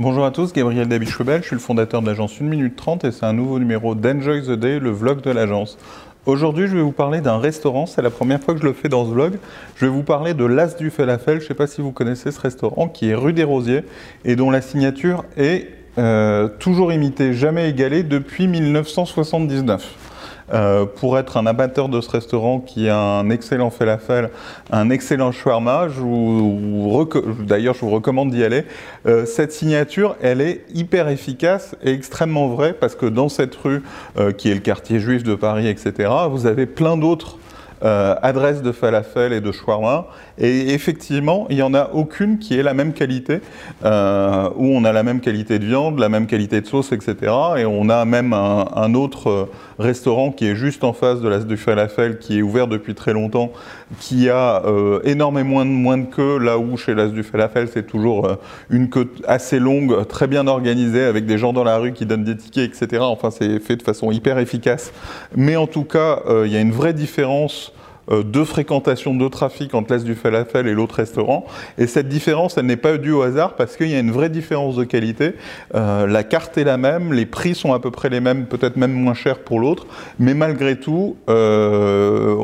Bonjour à tous, Gabriel Dabichebel, je suis le fondateur de l'agence 1 minute 30 et c'est un nouveau numéro d'Enjoy the Day, le vlog de l'agence. Aujourd'hui, je vais vous parler d'un restaurant, c'est la première fois que je le fais dans ce vlog. Je vais vous parler de l'As du Falafel, je ne sais pas si vous connaissez ce restaurant, qui est rue des Rosiers et dont la signature est euh, toujours imitée, jamais égalée depuis 1979. Euh, pour être un amateur de ce restaurant qui a un excellent falafel, un excellent shawarma, d'ailleurs je vous recommande d'y aller. Euh, cette signature, elle est hyper efficace et extrêmement vraie parce que dans cette rue, euh, qui est le quartier juif de Paris, etc., vous avez plein d'autres euh, adresse de falafel et de shawarma. Et effectivement, il n'y en a aucune qui ait la même qualité, euh, où on a la même qualité de viande, la même qualité de sauce, etc. Et on a même un, autre euh, restaurant qui est juste en face de l'As du Falafel, qui est ouvert depuis très longtemps, qui a énormément moins de, queue, là où chez l'As du Falafel, c'est toujours une queue assez longue, très bien organisée, avec des gens dans la rue qui donnent des tickets, etc. Enfin, c'est fait de façon hyper efficace. Mais en tout cas, il y a une vraie différence euh, de fréquentation de trafic entre l'Est du Falafel et l'autre restaurant. Et cette différence, elle n'est pas due au hasard parce qu'il y a une vraie différence de qualité. Euh, la carte est la même, les prix sont à peu près les mêmes, peut-être même moins chers pour l'autre, mais malgré tout, euh,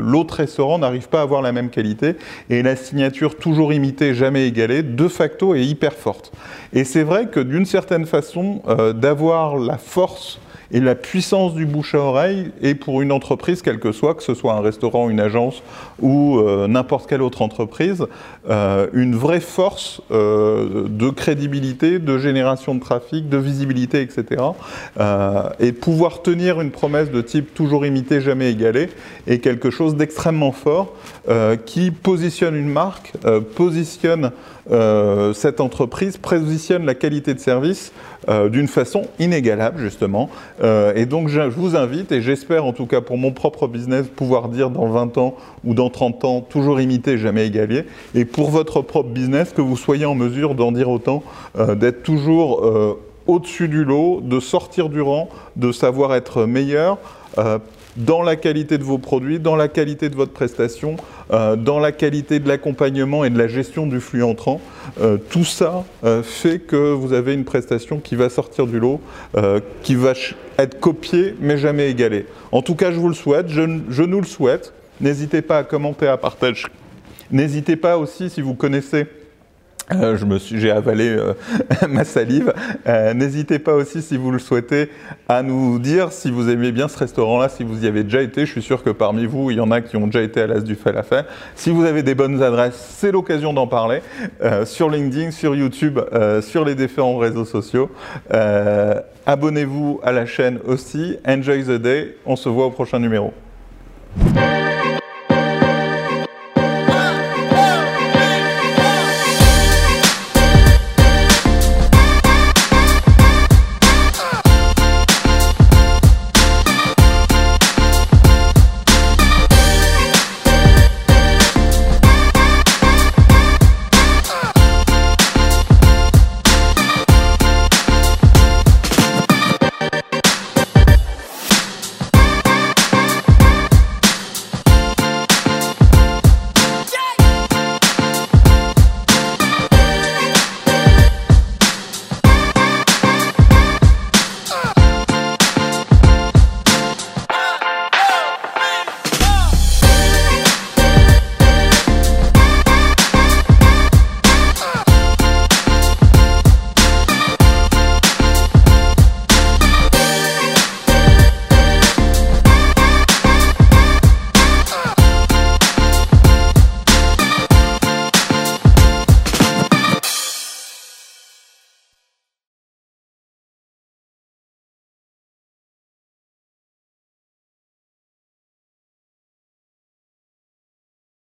l'autre restaurant n'arrive pas à avoir la même qualité et la signature toujours imitée, jamais égalée, de facto est hyper forte. Et c'est vrai que d'une certaine façon, d'avoir la force et la puissance du bouche à oreille est pour une entreprise, quelle que soit, que ce soit un restaurant, une agence ou euh, n'importe quelle autre entreprise, euh, une vraie force euh, de crédibilité, de génération de trafic, de visibilité, etc. et pouvoir tenir une promesse de type toujours imité, jamais égalé est quelque chose d'extrêmement fort qui positionne une marque, positionne cette entreprise, positionne la qualité de service d'une façon inégalable, justement. Euh, et donc, je vous invite, et j'espère en tout cas pour mon propre business, pouvoir dire dans 20 ans ou dans 30 ans, toujours imiter, jamais égaler. Et pour votre propre business, que vous soyez en mesure d'en dire autant, euh, d'être toujours euh, au-dessus du lot, de sortir du rang, de savoir être meilleur dans la qualité de vos produits, dans la qualité de votre prestation, euh, dans la qualité de l'accompagnement et de la gestion du flux entrant. Euh, tout ça euh, fait que vous avez une prestation qui va sortir du lot, qui va être copiée mais jamais égalée. En tout cas, je vous le souhaite, je, je nous le souhaite. N'hésitez pas à commenter, à partager. N'hésitez pas aussi, si vous connaissez euh, je me suis, j'ai avalé euh, ma salive. Euh, n'hésitez pas aussi, si vous le souhaitez, à nous dire si vous aimez bien ce restaurant-là, si vous y avez déjà été. Je suis sûr que parmi vous, il y en a qui ont déjà été à l'As du Falafel. Si vous avez des bonnes adresses, c'est l'occasion d'en parler sur LinkedIn, sur YouTube, sur les différents réseaux sociaux. abonnez-vous à la chaîne aussi. Enjoy the day. On se voit au prochain numéro.